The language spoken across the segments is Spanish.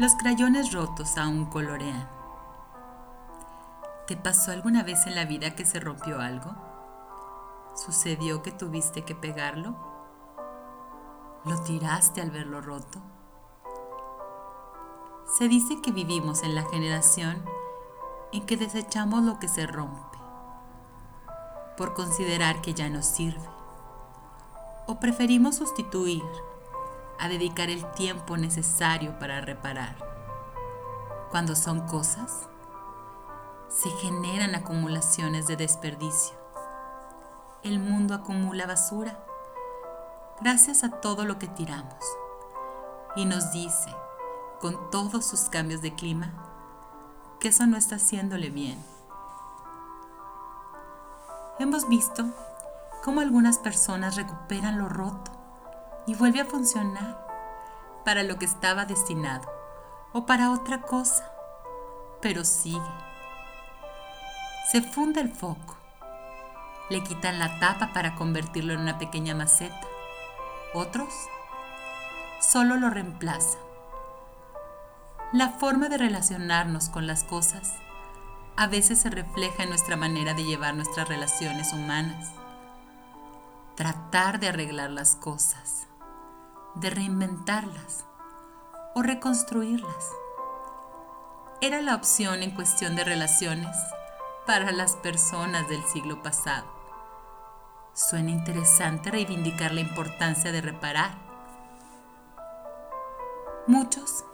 Los crayones rotos aún colorean. ¿Te pasó alguna vez en la vida que se rompió algo? ¿Sucedió que tuviste que pegarlo? ¿Lo tiraste al verlo roto? Se dice que vivimos en la generación en que desechamos lo que se rompe por considerar que ya no sirve. O preferimos sustituir a dedicar el tiempo necesario para reparar. Cuando son cosas, se generan acumulaciones de desperdicio. El mundo acumula basura gracias a todo lo que tiramos y nos dice, con todos sus cambios de clima, que eso no está haciéndole bien. Hemos visto cómo algunas personas recuperan lo roto y vuelve a funcionar para lo que estaba destinado o para otra cosa, pero sigue. Se funde el foco, le quitan la tapa para convertirlo en una pequeña maceta. Otros solo lo reemplazan. La forma de relacionarnos con las cosas a veces se refleja en nuestra manera de llevar nuestras relaciones humanas. Tratar de arreglar las cosas de reinventarlas o reconstruirlas. Era la opción en cuestión de relaciones para las personas del siglo pasado. Suena interesante reivindicar la importancia de reparar. Muchos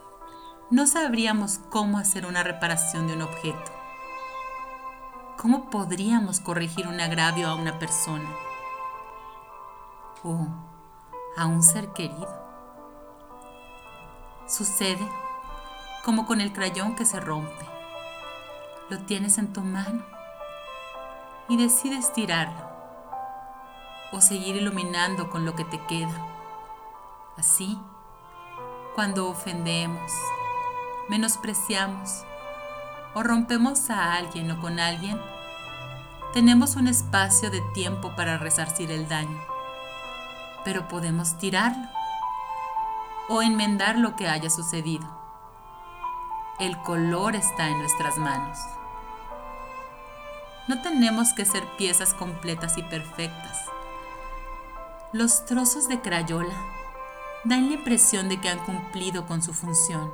no sabríamos cómo hacer una reparación de un objeto. ¿Cómo podríamos corregir un agravio a una persona? O a un ser querido. Sucede como con el crayón que se rompe. Lo tienes en tu mano y decides tirarlo o seguir iluminando con lo que te queda. Así, cuando ofendemos, menospreciamos o rompemos a alguien o con alguien, tenemos un espacio de tiempo para resarcir el daño pero podemos tirarlo o enmendar lo que haya sucedido. El color está en nuestras manos. No tenemos que ser piezas completas y perfectas. Los trozos de crayola dan la impresión de que han cumplido con su función,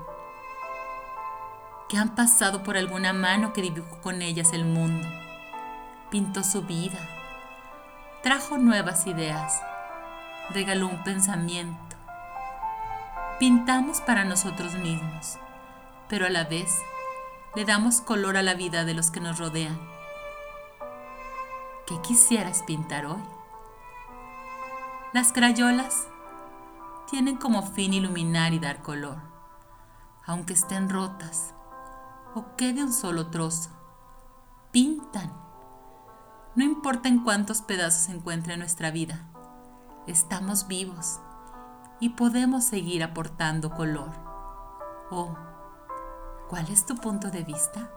que han pasado por alguna mano que dibujó con ellas el mundo, pintó su vida, trajo nuevas ideas regaló un pensamiento. Pintamos para nosotros mismos, pero a la vez le damos color a la vida de los que nos rodean. ¿Qué quisieras pintar hoy? Las crayolas tienen como fin iluminar y dar color, aunque estén rotas o quede un solo trozo. Pintan. No importa en cuántos pedazos se encuentre nuestra vida estamos vivos y podemos seguir aportando color. Oh, ¿cuál es tu punto de vista?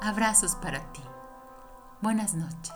Abrazos para ti. Buenas noches.